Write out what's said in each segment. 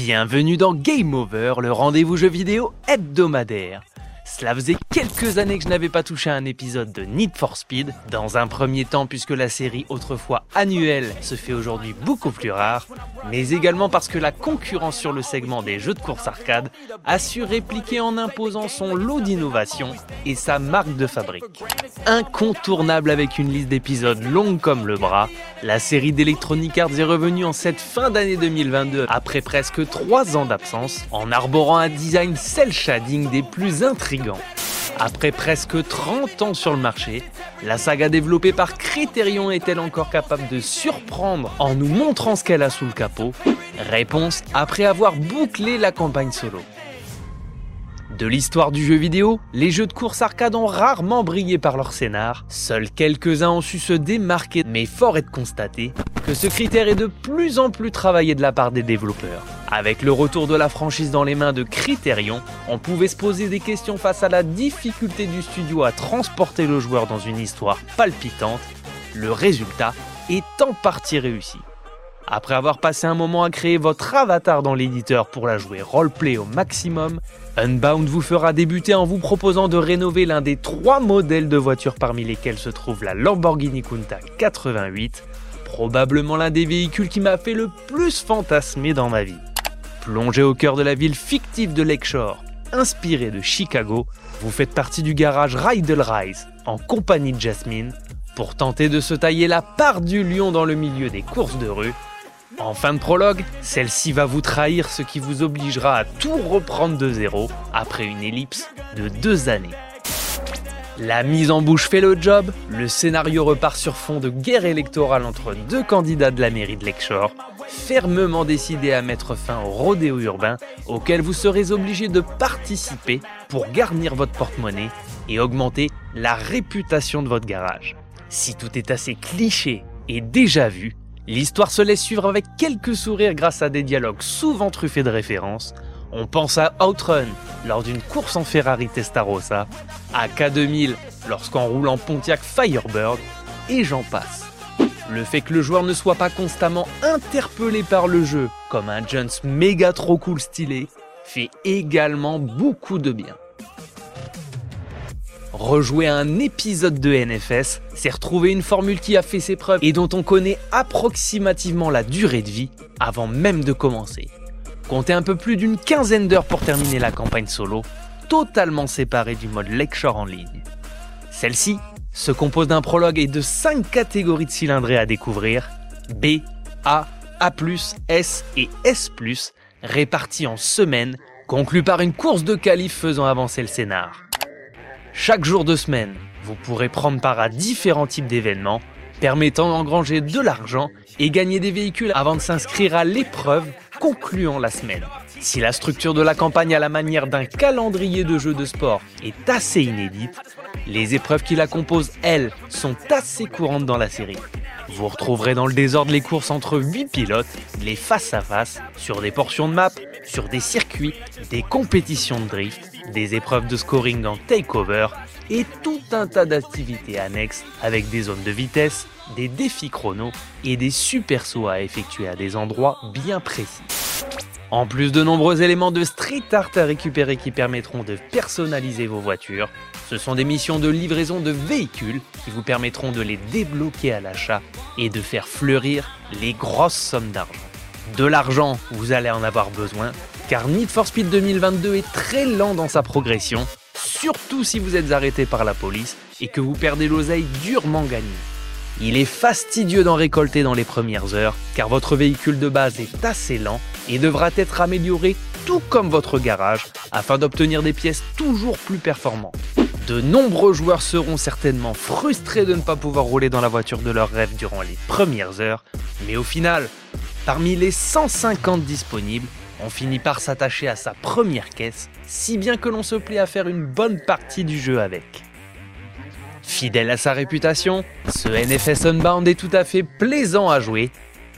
Bienvenue dans Game Over, le rendez-vous jeu vidéo hebdomadaire. Cela faisait quelques années que je n'avais pas touché à un épisode de Need for Speed. Dans un premier temps, puisque la série autrefois annuelle se fait aujourd'hui beaucoup plus rare, mais également parce que la concurrence sur le segment des jeux de course arcade a su répliquer en imposant son lot d'innovations et sa marque de fabrique. Incontournable avec une liste d'épisodes longue comme le bras, la série d'Electronic Arts est revenue en cette fin d'année 2022 après presque 3 ans d'absence, en arborant un design cel shading des plus intrigants après presque 30 ans sur le marché, la saga développée par Criterion est-elle encore capable de surprendre en nous montrant ce qu'elle a sous le capot? Réponse après avoir bouclé la campagne solo. De l'histoire du jeu vidéo, les jeux de course arcade ont rarement brillé par leur scénar. Seuls quelques-uns ont su se démarquer, mais fort est de constater que ce critère est de plus en plus travaillé de la part des développeurs. Avec le retour de la franchise dans les mains de Criterion, on pouvait se poser des questions face à la difficulté du studio à transporter le joueur dans une histoire palpitante. Le résultat est en partie réussi. Après avoir passé un moment à créer votre avatar dans l'éditeur pour la jouer roleplay au maximum, Unbound vous fera débuter en vous proposant de rénover l'un des trois modèles de voitures parmi lesquels se trouve la Lamborghini Countach 88, probablement l'un des véhicules qui m'a fait le plus fantasmer dans ma vie. Plongé au cœur de la ville fictive de Lakeshore, inspiré de Chicago, vous faites partie du garage Rydell Rise en compagnie de Jasmine pour tenter de se tailler la part du lion dans le milieu des courses de rue en fin de prologue, celle-ci va vous trahir ce qui vous obligera à tout reprendre de zéro après une ellipse de deux années. La mise en bouche fait le job, le scénario repart sur fond de guerre électorale entre deux candidats de la mairie de Lakeshore, fermement décidés à mettre fin au rodéo urbain auquel vous serez obligé de participer pour garnir votre porte-monnaie et augmenter la réputation de votre garage. Si tout est assez cliché et déjà vu, L'histoire se laisse suivre avec quelques sourires grâce à des dialogues souvent truffés de références. On pense à Outrun lors d'une course en Ferrari Testarossa, à K2000 lorsqu'on roule en Pontiac Firebird, et j'en passe. Le fait que le joueur ne soit pas constamment interpellé par le jeu comme un Jones méga trop cool stylé fait également beaucoup de bien. Rejouer un épisode de NFS, c'est retrouver une formule qui a fait ses preuves et dont on connaît approximativement la durée de vie avant même de commencer. Comptez un peu plus d'une quinzaine d'heures pour terminer la campagne solo, totalement séparée du mode Lecture en ligne. Celle-ci se compose d'un prologue et de 5 catégories de cylindrées à découvrir B, A, A, S et S, réparties en semaines, conclues par une course de qualif faisant avancer le scénar. Chaque jour de semaine, vous pourrez prendre part à différents types d'événements permettant d'engranger de l'argent et gagner des véhicules avant de s'inscrire à l'épreuve concluant la semaine. Si la structure de la campagne à la manière d'un calendrier de jeux de sport est assez inédite, les épreuves qui la composent, elles, sont assez courantes dans la série. Vous retrouverez dans le désordre les courses entre 8 pilotes, les face-à-face, sur des portions de map, sur des circuits, des compétitions de drift, des épreuves de scoring en takeover et tout un tas d'activités annexes avec des zones de vitesse, des défis chrono et des super sauts à effectuer à des endroits bien précis. En plus de nombreux éléments de street art à récupérer qui permettront de personnaliser vos voitures, ce sont des missions de livraison de véhicules qui vous permettront de les débloquer à l'achat et de faire fleurir les grosses sommes d'argent. De l'argent, vous allez en avoir besoin, car Need for Speed 2022 est très lent dans sa progression, surtout si vous êtes arrêté par la police et que vous perdez l'oseille durement gagnée. Il est fastidieux d'en récolter dans les premières heures, car votre véhicule de base est assez lent et devra être amélioré tout comme votre garage afin d'obtenir des pièces toujours plus performantes. De nombreux joueurs seront certainement frustrés de ne pas pouvoir rouler dans la voiture de leur rêve durant les premières heures, mais au final, parmi les 150 disponibles, on finit par s'attacher à sa première caisse, si bien que l'on se plaît à faire une bonne partie du jeu avec. Fidèle à sa réputation, ce NFS Unbound est tout à fait plaisant à jouer.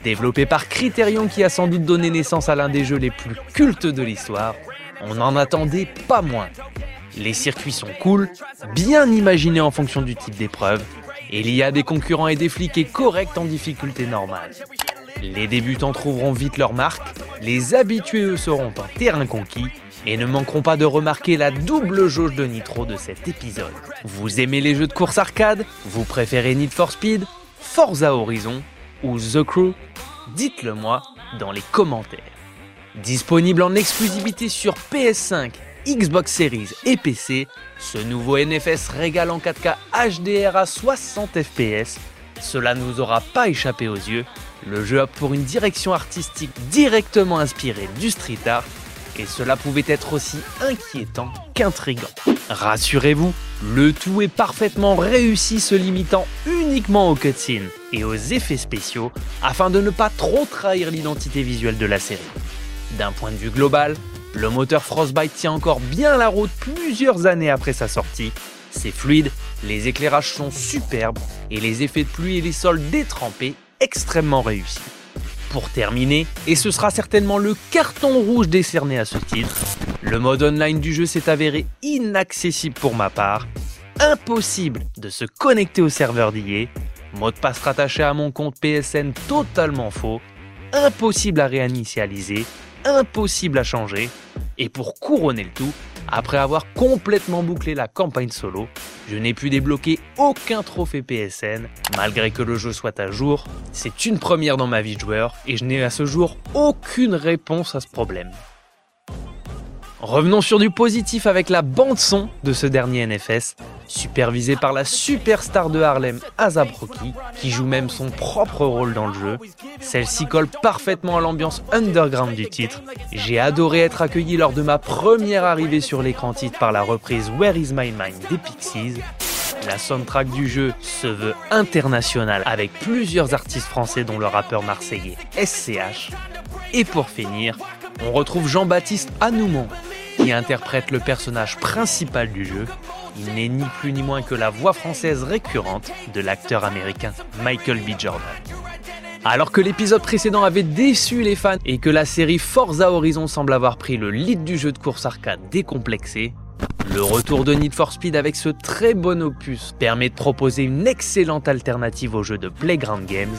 Développé par Criterion qui a sans doute donné naissance à l'un des jeux les plus cultes de l'histoire, on n'en attendait pas moins. Les circuits sont cool, bien imaginés en fonction du type d'épreuve, et il y a des concurrents et des flics corrects en difficulté normale. Les débutants trouveront vite leur marque, les habitués seront en terrain conquis et ne manqueront pas de remarquer la double jauge de nitro de cet épisode. Vous aimez les jeux de course arcade? Vous préférez Need for Speed Forza Horizon ou The Crew? Dites-le moi dans les commentaires. Disponible en exclusivité sur PS5, Xbox Series et PC, ce nouveau NFS régale en 4K HDR à 60 fps. Cela ne vous aura pas échappé aux yeux. Le jeu a pour une direction artistique directement inspirée du street art et cela pouvait être aussi inquiétant qu'intrigant. Rassurez-vous, le tout est parfaitement réussi se limitant uniquement aux cutscenes et aux effets spéciaux afin de ne pas trop trahir l'identité visuelle de la série. D'un point de vue global, le moteur Frostbite tient encore bien la route plusieurs années après sa sortie. C'est fluide, les éclairages sont superbes et les effets de pluie et les sols détrempés extrêmement réussis. Pour terminer, et ce sera certainement le carton rouge décerné à ce titre, le mode online du jeu s'est avéré inaccessible pour ma part, impossible de se connecter au serveur d'IA, mot de passe rattaché à mon compte PSN totalement faux, impossible à réinitialiser, impossible à changer, et pour couronner le tout, après avoir complètement bouclé la campagne solo, je n'ai pu débloquer aucun trophée PSN, malgré que le jeu soit à jour. C'est une première dans ma vie de joueur, et je n'ai à ce jour aucune réponse à ce problème. Revenons sur du positif avec la bande-son de ce dernier NFS, supervisé par la superstar de Harlem, Azabroki, qui joue même son propre rôle dans le jeu. Celle-ci colle parfaitement à l'ambiance underground du titre. J'ai adoré être accueilli lors de ma première arrivée sur l'écran titre par la reprise Where Is My Mind des Pixies. La soundtrack du jeu se veut internationale avec plusieurs artistes français dont le rappeur marseillais SCH. Et pour finir, on retrouve Jean-Baptiste Anoumon interprète le personnage principal du jeu. Il n'est ni plus ni moins que la voix française récurrente de l'acteur américain Michael B. Jordan. Alors que l'épisode précédent avait déçu les fans et que la série Forza Horizon semble avoir pris le lead du jeu de course arcade décomplexé, le retour de Need for Speed avec ce très bon opus permet de proposer une excellente alternative au jeu de Playground Games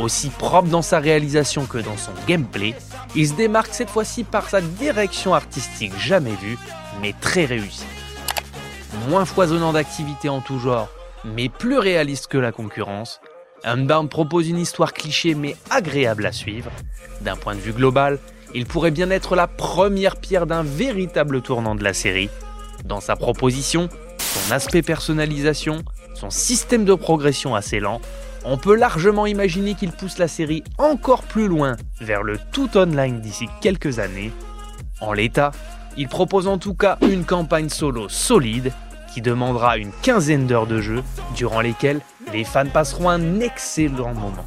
aussi propre dans sa réalisation que dans son gameplay, il se démarque cette fois-ci par sa direction artistique jamais vue, mais très réussie. Moins foisonnant d'activités en tout genre, mais plus réaliste que la concurrence, Unbound propose une histoire cliché mais agréable à suivre. D'un point de vue global, il pourrait bien être la première pierre d'un véritable tournant de la série. Dans sa proposition, son aspect personnalisation, son système de progression assez lent, on peut largement imaginer qu'il pousse la série encore plus loin vers le tout online d'ici quelques années. En l'état, il propose en tout cas une campagne solo solide qui demandera une quinzaine d'heures de jeu durant lesquelles les fans passeront un excellent moment.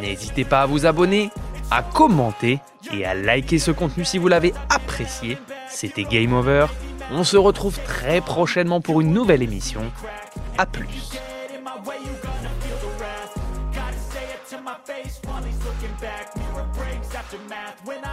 N'hésitez pas à vous abonner, à commenter et à liker ce contenu si vous l'avez apprécié. C'était Game Over. On se retrouve très prochainement pour une nouvelle émission. A plus. When